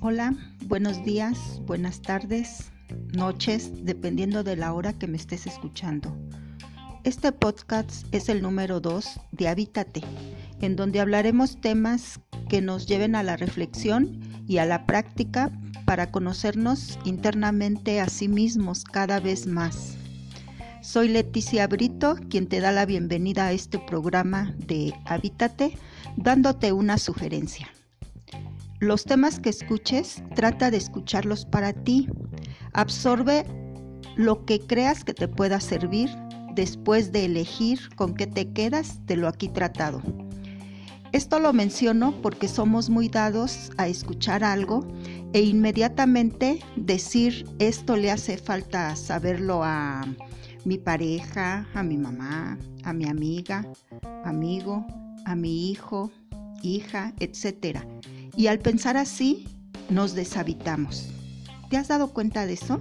Hola, buenos días, buenas tardes, noches, dependiendo de la hora que me estés escuchando. Este podcast es el número 2 de Habítate, en donde hablaremos temas que nos lleven a la reflexión y a la práctica para conocernos internamente a sí mismos cada vez más. Soy Leticia Brito, quien te da la bienvenida a este programa de Habítate, dándote una sugerencia. Los temas que escuches, trata de escucharlos para ti. Absorbe lo que creas que te pueda servir después de elegir con qué te quedas de lo aquí tratado. Esto lo menciono porque somos muy dados a escuchar algo e inmediatamente decir esto le hace falta saberlo a mi pareja, a mi mamá, a mi amiga, amigo, a mi hijo, hija, etc. Y al pensar así, nos deshabitamos. ¿Te has dado cuenta de eso?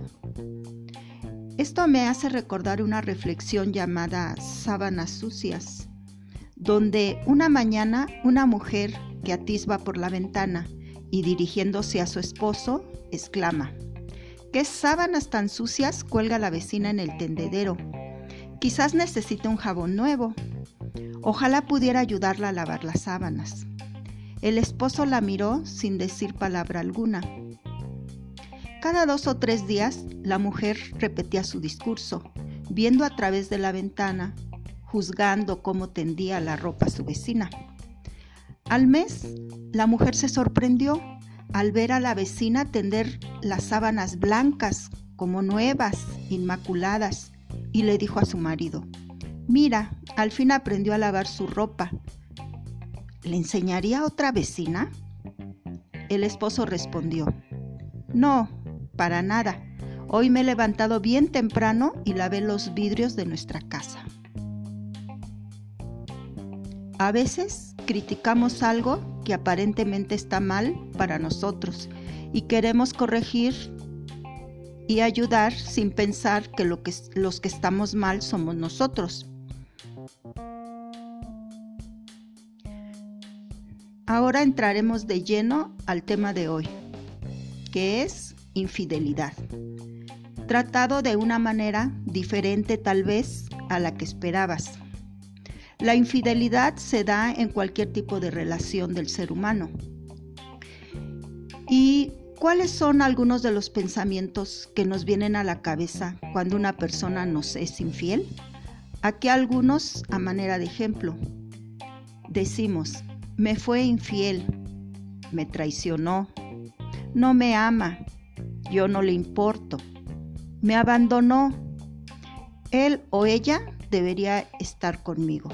Esto me hace recordar una reflexión llamada Sábanas Sucias, donde una mañana una mujer que atisba por la ventana y dirigiéndose a su esposo, exclama, ¿Qué sábanas tan sucias cuelga la vecina en el tendedero? Quizás necesite un jabón nuevo. Ojalá pudiera ayudarla a lavar las sábanas. El esposo la miró sin decir palabra alguna. Cada dos o tres días la mujer repetía su discurso, viendo a través de la ventana, juzgando cómo tendía la ropa su vecina. Al mes, la mujer se sorprendió al ver a la vecina tender las sábanas blancas como nuevas, inmaculadas, y le dijo a su marido, mira, al fin aprendió a lavar su ropa. ¿Le enseñaría a otra vecina? El esposo respondió, no, para nada. Hoy me he levantado bien temprano y lavé los vidrios de nuestra casa. A veces criticamos algo que aparentemente está mal para nosotros y queremos corregir y ayudar sin pensar que, lo que los que estamos mal somos nosotros. Ahora entraremos de lleno al tema de hoy, que es infidelidad, tratado de una manera diferente tal vez a la que esperabas. La infidelidad se da en cualquier tipo de relación del ser humano. ¿Y cuáles son algunos de los pensamientos que nos vienen a la cabeza cuando una persona nos es infiel? Aquí algunos a manera de ejemplo. Decimos, me fue infiel, me traicionó, no me ama, yo no le importo, me abandonó, él o ella debería estar conmigo.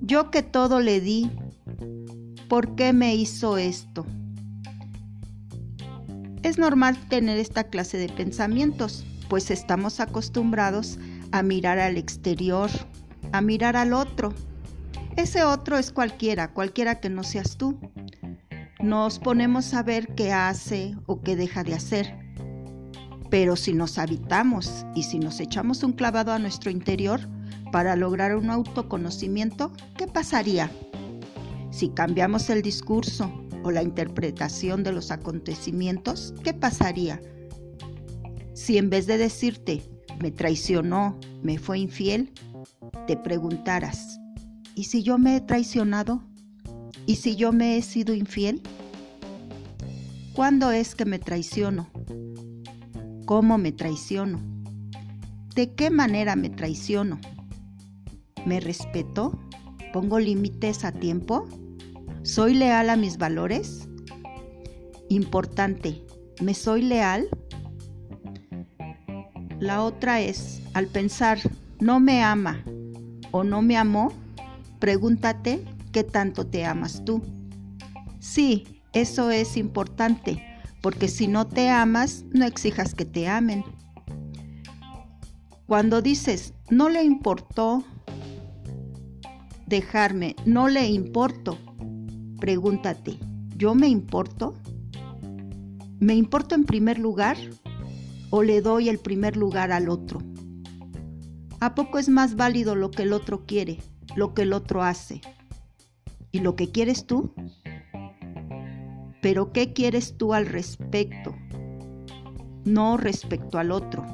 Yo que todo le di, ¿por qué me hizo esto? Es normal tener esta clase de pensamientos, pues estamos acostumbrados a mirar al exterior, a mirar al otro. Ese otro es cualquiera, cualquiera que no seas tú. Nos ponemos a ver qué hace o qué deja de hacer. Pero si nos habitamos y si nos echamos un clavado a nuestro interior, para lograr un autoconocimiento, ¿qué pasaría? Si cambiamos el discurso o la interpretación de los acontecimientos, ¿qué pasaría? Si en vez de decirte, me traicionó, me fue infiel, te preguntaras, ¿y si yo me he traicionado? ¿Y si yo me he sido infiel? ¿Cuándo es que me traiciono? ¿Cómo me traiciono? ¿De qué manera me traiciono? ¿Me respeto? ¿Pongo límites a tiempo? ¿Soy leal a mis valores? Importante, ¿me soy leal? La otra es, al pensar, no me ama o no me amó, pregúntate qué tanto te amas tú. Sí, eso es importante, porque si no te amas, no exijas que te amen. Cuando dices, no le importó, dejarme, no le importo. Pregúntate, ¿yo me importo? ¿Me importo en primer lugar o le doy el primer lugar al otro? ¿A poco es más válido lo que el otro quiere lo que el otro hace. ¿Y lo que quieres tú? Pero ¿qué quieres tú al respecto? No respecto al otro.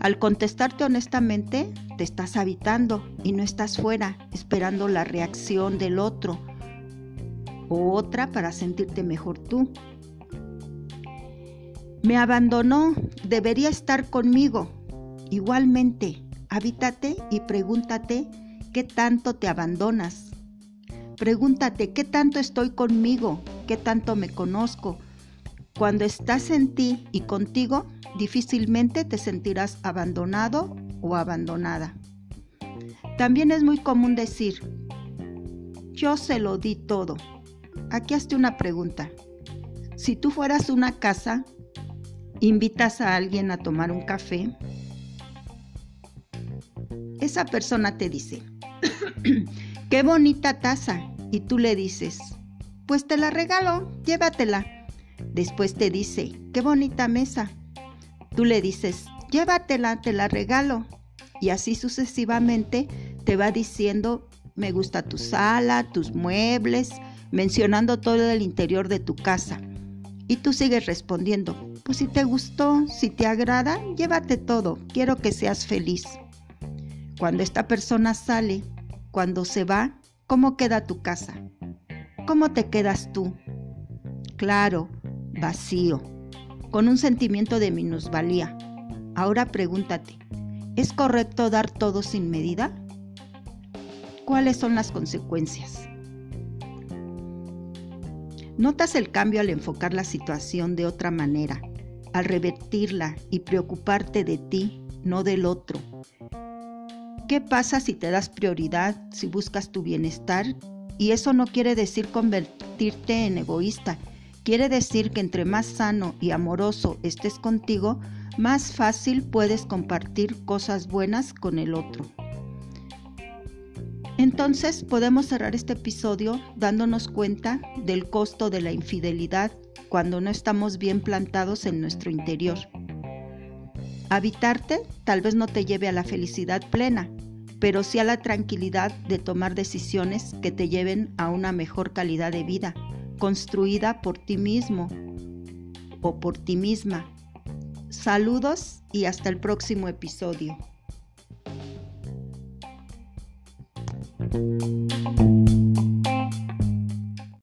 Al contestarte honestamente, te estás habitando y no estás fuera esperando la reacción del otro o otra para sentirte mejor tú. Me abandonó, debería estar conmigo. Igualmente, habítate y pregúntate qué tanto te abandonas. Pregúntate qué tanto estoy conmigo, qué tanto me conozco. Cuando estás en ti y contigo, difícilmente te sentirás abandonado o abandonada. También es muy común decir, yo se lo di todo. Aquí hazte una pregunta. Si tú fueras una casa, invitas a alguien a tomar un café, esa persona te dice, qué bonita taza, y tú le dices, pues te la regalo, llévatela. Después te dice, qué bonita mesa. Tú le dices, llévatela, te la regalo. Y así sucesivamente te va diciendo, me gusta tu sala, tus muebles, mencionando todo el interior de tu casa. Y tú sigues respondiendo, pues si te gustó, si te agrada, llévate todo, quiero que seas feliz. Cuando esta persona sale, cuando se va, ¿cómo queda tu casa? ¿Cómo te quedas tú? Claro, vacío, con un sentimiento de minusvalía. Ahora pregúntate, ¿es correcto dar todo sin medida? ¿Cuáles son las consecuencias? Notas el cambio al enfocar la situación de otra manera, al revertirla y preocuparte de ti, no del otro. ¿Qué pasa si te das prioridad, si buscas tu bienestar? Y eso no quiere decir convertirte en egoísta, quiere decir que entre más sano y amoroso estés contigo, más fácil puedes compartir cosas buenas con el otro. Entonces podemos cerrar este episodio dándonos cuenta del costo de la infidelidad cuando no estamos bien plantados en nuestro interior. Habitarte tal vez no te lleve a la felicidad plena, pero sí a la tranquilidad de tomar decisiones que te lleven a una mejor calidad de vida, construida por ti mismo o por ti misma. Saludos y hasta el próximo episodio.